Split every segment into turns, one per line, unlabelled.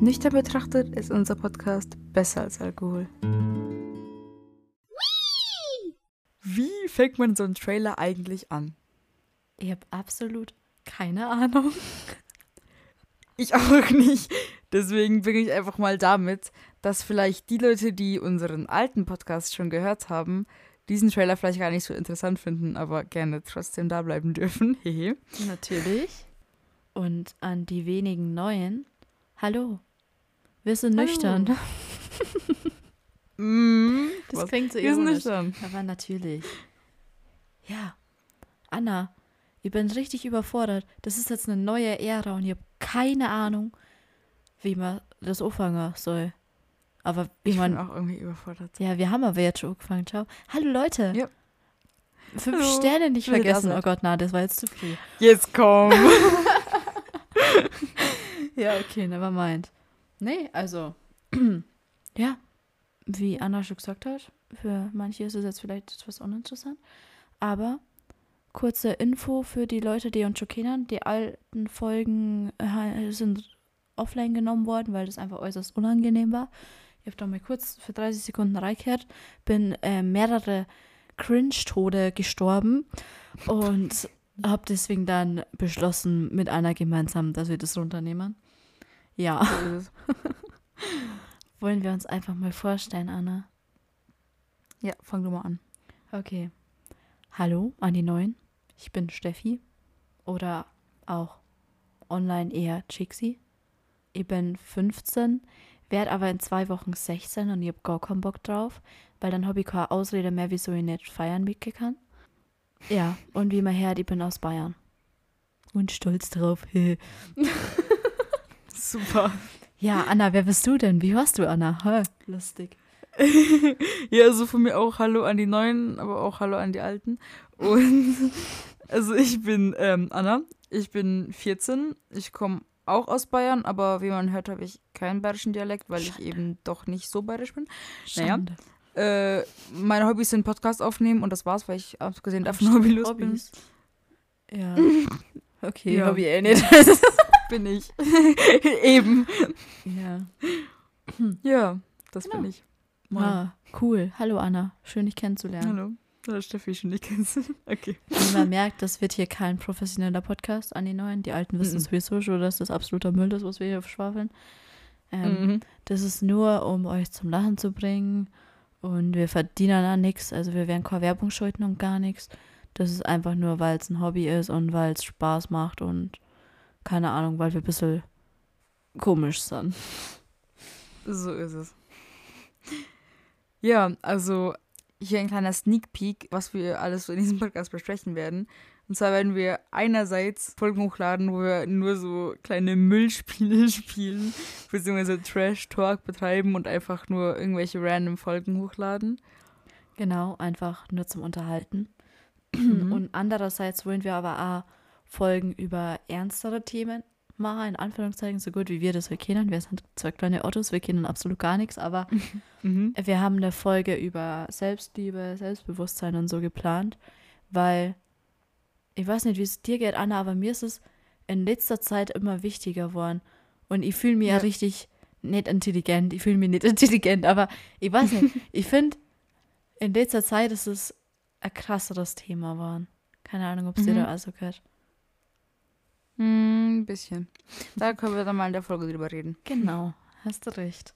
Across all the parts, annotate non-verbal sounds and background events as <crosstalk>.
Nüchtern betrachtet ist unser Podcast besser als Alkohol. Wie fängt man so einen Trailer eigentlich an?
Ich habe absolut keine Ahnung.
Ich auch nicht. Deswegen beginne ich einfach mal damit, dass vielleicht die Leute, die unseren alten Podcast schon gehört haben, diesen Trailer vielleicht gar nicht so interessant finden, aber gerne trotzdem da bleiben dürfen. <laughs> Hehe.
Natürlich. Und an die wenigen Neuen. Hallo. Wir sind
Hallo.
nüchtern. <laughs>
Mm,
Das
was?
klingt so
Wir sind
ironisch.
nüchtern.
Aber natürlich. Ja. Anna, ich bin richtig überfordert. Das ist jetzt eine neue Ära und ich habe keine Ahnung, wie man das anfangen soll. Aber wie
Ich bin
man.
auch irgendwie überfordert.
Ja, wir haben aber jetzt schon angefangen. Ciao. Hallo Leute.
Ja.
Fünf
Hallo.
Sterne nicht vergessen. Oh Gott, na, das war jetzt zu früh.
Jetzt komm. <laughs> <laughs>
Ja, okay, never mind. Nee, also, <clears throat> ja, wie Anna schon gesagt hat, für manche ist es jetzt vielleicht etwas uninteressant, aber kurze Info für die Leute, die uns schon kennen. Die alten Folgen äh, sind offline genommen worden, weil das einfach äußerst unangenehm war. Ich habe da mal kurz für 30 Sekunden reingehört, bin äh, mehrere Cringe-Tode gestorben und habe deswegen dann beschlossen mit einer gemeinsam, dass wir das runternehmen. Ja,
So <laughs>
wollen wir uns einfach mal vorstellen, Anna.
Ja, fang du mal an.
Okay. Hallo an die Neuen. Ich bin Steffi oder auch online eher Chixi. Ich bin 15, werde aber in zwei Wochen 16 und ich habe gar keinen Bock drauf, weil dann habe ich keine Ausrede mehr, wieso ich nicht feiern mitgehen kann. Ja, und wie man hört, ich bin aus Bayern. Und stolz drauf. <laughs>
Super.
ja, Anna, wer bist du denn? Wie hörst du, Anna? Hä? Lustig. <laughs>
Ja, also von mir auch Hallo an die Neuen, aber auch Hallo an die Alten. Und <laughs> also ich bin ähm, Anna, ich bin 14, ich komme auch aus Bayern, aber wie man hört, habe ich keinen bayerischen Dialekt, weil ich eben doch nicht so bayerisch bin. Naja. Äh, meine Hobbys sind Podcast aufnehmen und das war's, weil ich abgesehen davon <laughs> hobbylos bin.
Ja. <laughs> Okay,
Ja.
Hobby eh nicht. <laughs>
Bin ich. eben.
ja.
Ja, das
Genau.
bin ich. Moin.
Ah, cool. Hallo Anna, schön dich kennenzulernen.
Hallo. Hallo Steffi, schon nicht kennst. Okay.
Wie man merkt, das wird hier kein professioneller Podcast an die Neuen. Die Alten wissen
Mhm.
sowieso schon, dass das absoluter Müll ist, was wir hier schwafeln. Ähm,
Mhm.
Das ist nur, um euch zum Lachen zu bringen. Und wir verdienen an nichts. Also wir werden keine Werbung schalten und gar nichts. Das ist einfach nur, weil es ein Hobby ist und weil es Spaß macht und keine Ahnung, weil wir ein bisschen komisch sind. <laughs>
So ist es. Ja, also hier ein kleiner Sneak Peek, was wir alles so in diesem Podcast besprechen werden. Und zwar werden wir einerseits Folgen hochladen, wo wir nur so kleine Müllspiele <laughs> spielen, beziehungsweise Trash-Talk betreiben und einfach nur irgendwelche random Folgen hochladen.
Genau, einfach nur zum Unterhalten.
Mhm.
Und andererseits wollen wir aber auch Folgen über ernstere Themen machen, in Anführungszeichen, so gut wie wir das wir kennen. Wir sind zwei kleine Ottos, wir kennen absolut gar nichts, aber <laughs>
Mhm.
wir haben eine Folge über Selbstliebe, Selbstbewusstsein und so geplant, weil ich weiß nicht, wie es dir geht, Anna, aber mir ist es in letzter Zeit immer wichtiger geworden. Und ich fühle mich ja.
Ja.
richtig nicht intelligent. Ich fühle mich nicht <laughs> intelligent, aber ich weiß nicht. <laughs> ich finde, in letzter Zeit ist es ein krasseres Thema geworden. Keine Ahnung, ob es dir
Mhm.
da also gehört.
Hm, Ein bisschen. Da können wir dann mal in der Folge drüber reden.
Genau, hast du recht.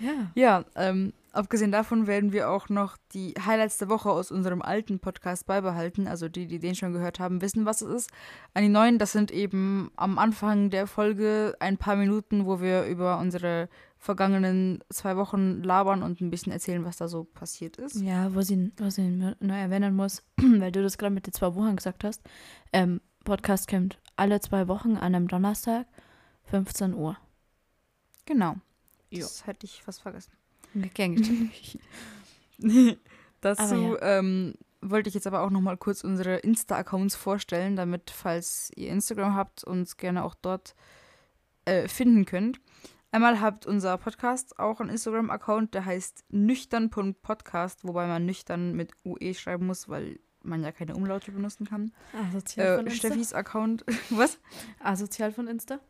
Ja.
Ja, ähm, abgesehen davon werden wir auch noch die Highlights der Woche aus unserem alten Podcast beibehalten. Also die, die den schon gehört haben, wissen, was es ist. An die neuen, das sind eben am Anfang der Folge ein paar Minuten, wo wir über unsere vergangenen zwei Wochen labern und ein bisschen erzählen, was da so passiert ist.
Ja, wo sie, was ich nur erwähnen muss, <clears throat> weil du das gerade mit den zwei Wochen gesagt hast. Ähm, Podcast kommt alle zwei Wochen an einem Donnerstag, 15 Uhr.
Genau.
Jo.
Das hätte ich fast vergessen.
Gern. <laughs>
Dazu
Aber
ähm, wollte ich jetzt aber auch noch mal kurz unsere Insta-Accounts vorstellen, damit, falls ihr Instagram habt, uns gerne auch dort äh, finden könnt. Einmal habt unser Podcast auch einen Instagram-Account, der heißt nüchtern.podcast, wobei man nüchtern mit UE schreiben muss, weil man ja keine Umlaute benutzen kann.
Asozial von
Äh,
Insta.
Steffis Account, <laughs> was?
Asozial von Insta?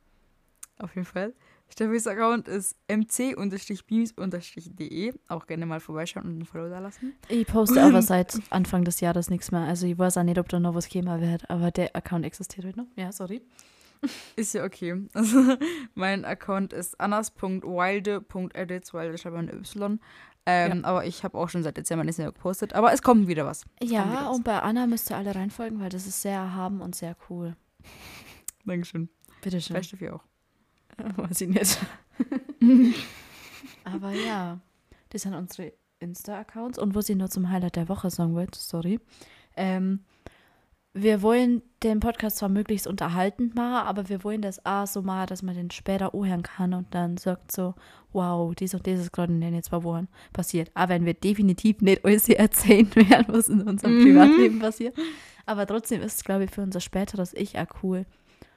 Auf jeden Fall. Steffis Account ist mc-beams-de. Auch gerne mal vorbeischauen und ein Follow da lassen.
Ich poste aber <clears throat> seit Anfang des Jahres nichts mehr. Also ich weiß auch nicht, ob da noch was käme wird, aber der Account existiert heute noch. Ja, sorry. <laughs>
Ist ja okay. <laughs> Also mein Account ist annas.wilde.edits, wilde schreibt man Y. Ähm, Aber ich habe auch schon seit Dezember nichts mehr gepostet. Aber es kommt wieder was. Es kommt wieder
Ja,
was.
und bei Anna müsst ihr alle reinfolgen, weil das ist sehr erhaben und sehr cool. <laughs>
Dankeschön.
Bitteschön.
Bei Steffi auch. <laughs>
Weiß ich nicht. <laughs> Aber ja, das sind unsere Insta-Accounts. Und was ich nur zum Highlight der Woche sagen wollte, sorry. Ähm, wir wollen den Podcast zwar möglichst unterhaltend machen, aber wir wollen das auch so machen, dass man den später anhören kann und dann sagt so, wow, dies und das ist gerade in den zwei Wochen passiert. Aber wenn wir definitiv nicht alles erzählen <laughs> werden, was in unserem
Mhm.
Privatleben passiert. Aber trotzdem ist es, glaube ich, für unser späteres Ich auch cool,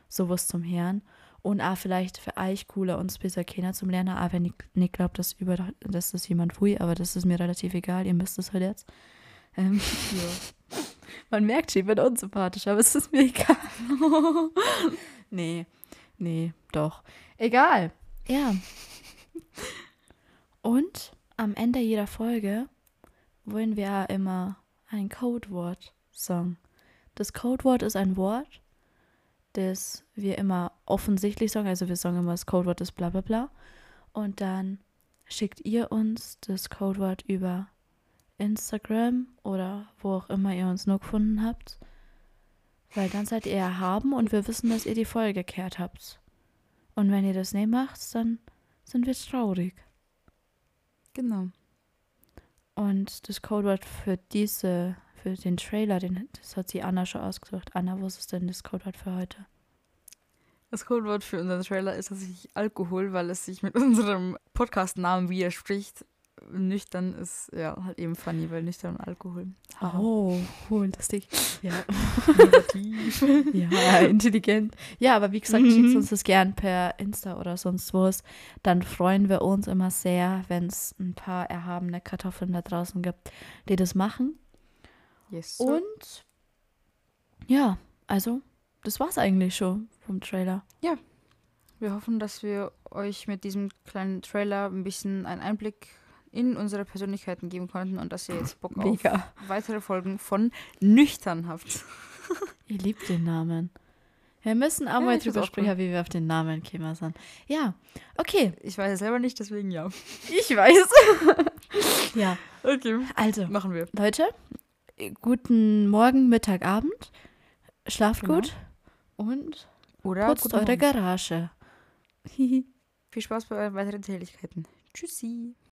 sowas zum Hören. Und auch vielleicht für euch cooler, uns besser kennen zum Lernen, auch wenn ich nicht glaube, dass, über, dass das jemand will, aber das ist mir relativ egal, ihr müsst es halt jetzt. Ähm, <laughs> man merkt schon, ich bin unsympathisch, aber es ist mir egal. <laughs> nee, nee, doch. Egal. Ja. Und am Ende jeder Folge wollen wir ja immer ein Codewort sagen. Das Codewort ist ein Wort, das wir immer offensichtlich sagen. Also wir sagen immer, das Codewort ist bla bla bla. Und dann schickt ihr uns das Codewort über Instagram oder wo auch immer ihr uns nur gefunden habt. Weil dann seid ihr erhaben und wir wissen, dass ihr die Folge gekehrt habt. Und wenn ihr das nicht macht, dann sind wir traurig.
Genau.
Und das Codewort für diese, für den Trailer, den, das hat sie Anna schon ausgesucht. Anna, was ist denn das Codewort für heute?
Das Codewort für unseren Trailer ist tatsächlich Alkohol, weil es sich mit unserem Podcast-Namen widerspricht. Nüchtern ist ja halt eben funny, weil nüchtern und Alkohol.
Oh, cool, lustig. Ja. Ja, <laughs> <laughs> intelligent. Ja, aber wie gesagt,
Mhm.
schickt uns das gern per Insta oder sonst was. Dann freuen wir uns immer sehr, wenn es ein paar erhabene Kartoffeln da draußen gibt, die das machen.
Yes.
Und ja, also, das war's eigentlich schon vom Trailer.
Wir hoffen, dass wir euch mit diesem kleinen Trailer ein bisschen einen Einblick in unsere Persönlichkeiten geben konnten und dass ihr jetzt Bock auf weitere Folgen von Nüchtern habt. <laughs>
Ihr liebt den Namen. Wir müssen auch
Ja,
mal drüber sprechen,
cool.
wie wir auf den Namen gekommen sind. Ja, okay.
Ich weiß es selber nicht, deswegen ja.
Ich weiß. <laughs> ja,
Okay.
also,
Machen wir.
Leute, guten Morgen, Mittag, Abend. Schlaft
Genau.
gut und
Oder
putzt eure
Morgen.
Garage. <laughs> <laughs>
Viel Spaß bei euren weiteren Tätigkeiten. Tschüssi.